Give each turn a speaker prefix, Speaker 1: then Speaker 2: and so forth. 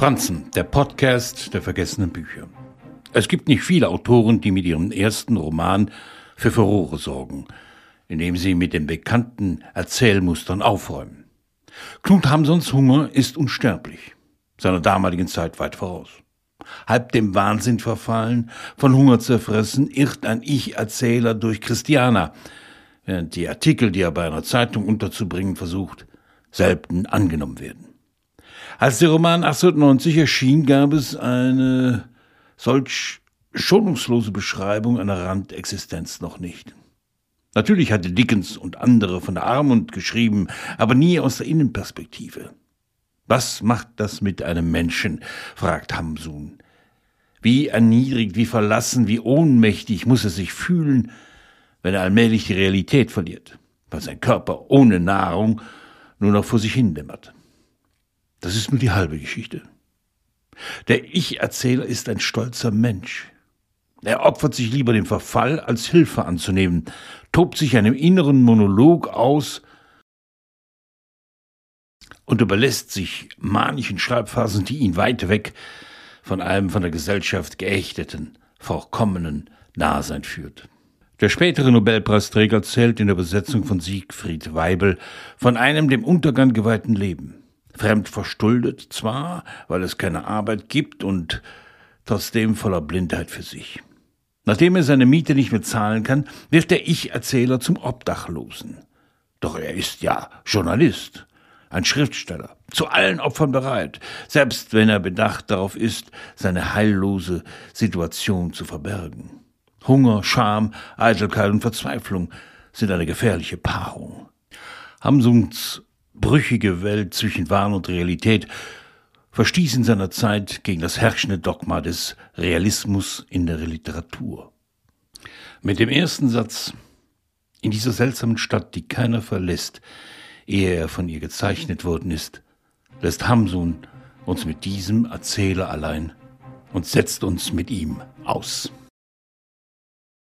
Speaker 1: Franzen, der Podcast der vergessenen Bücher. Es gibt nicht viele Autoren, die mit ihrem ersten Roman für Furore sorgen, indem sie mit den bekannten Erzählmustern aufräumen. Knut Hamsons Hunger ist unsterblich, seiner damaligen Zeit weit voraus. Halb dem Wahnsinn verfallen, von Hunger zerfressen, irrt ein Ich-Erzähler durch Christiana, während die Artikel, die er bei einer Zeitung unterzubringen versucht, selten angenommen werden. Als der Roman 1890 erschien, gab es eine solch schonungslose Beschreibung einer Randexistenz noch nicht. Natürlich hatte Dickens und andere von der Armut geschrieben, aber nie aus der Innenperspektive. Was macht das mit einem Menschen? fragt Hamsun. Wie erniedrigt, wie verlassen, wie ohnmächtig muss er sich fühlen, wenn er allmählich die Realität verliert, weil sein Körper ohne Nahrung nur noch vor sich hin dämmert. Das ist nur die halbe Geschichte. Der Ich-Erzähler ist ein stolzer Mensch. Er opfert sich lieber dem Verfall, als Hilfe anzunehmen, tobt sich einem inneren Monolog aus und überlässt sich manischen Schreibphasen, die ihn weit weg von einem von der Gesellschaft geächteten, vorkommenen Dasein führt. Der spätere Nobelpreisträger erzählt in der Besetzung von Siegfried Weibel von einem dem Untergang geweihten Leben fremd verschuldet zwar, weil es keine Arbeit gibt und trotzdem voller Blindheit für sich. Nachdem er seine Miete nicht mehr zahlen kann, wird der Ich-Erzähler zum Obdachlosen. Doch er ist ja Journalist, ein Schriftsteller, zu allen Opfern bereit, selbst wenn er bedacht darauf ist, seine heillose Situation zu verbergen. Hunger, Scham, Eitelkeit und Verzweiflung sind eine gefährliche Paarung. Hamsuns brüchige Welt zwischen Wahn und Realität verstieß in seiner Zeit gegen das herrschende Dogma des Realismus in der Literatur. Mit dem ersten Satz in dieser seltsamen Stadt, die keiner verlässt, ehe er von ihr gezeichnet worden ist, lässt Hamsun uns mit diesem Erzähler allein und setzt uns mit ihm aus.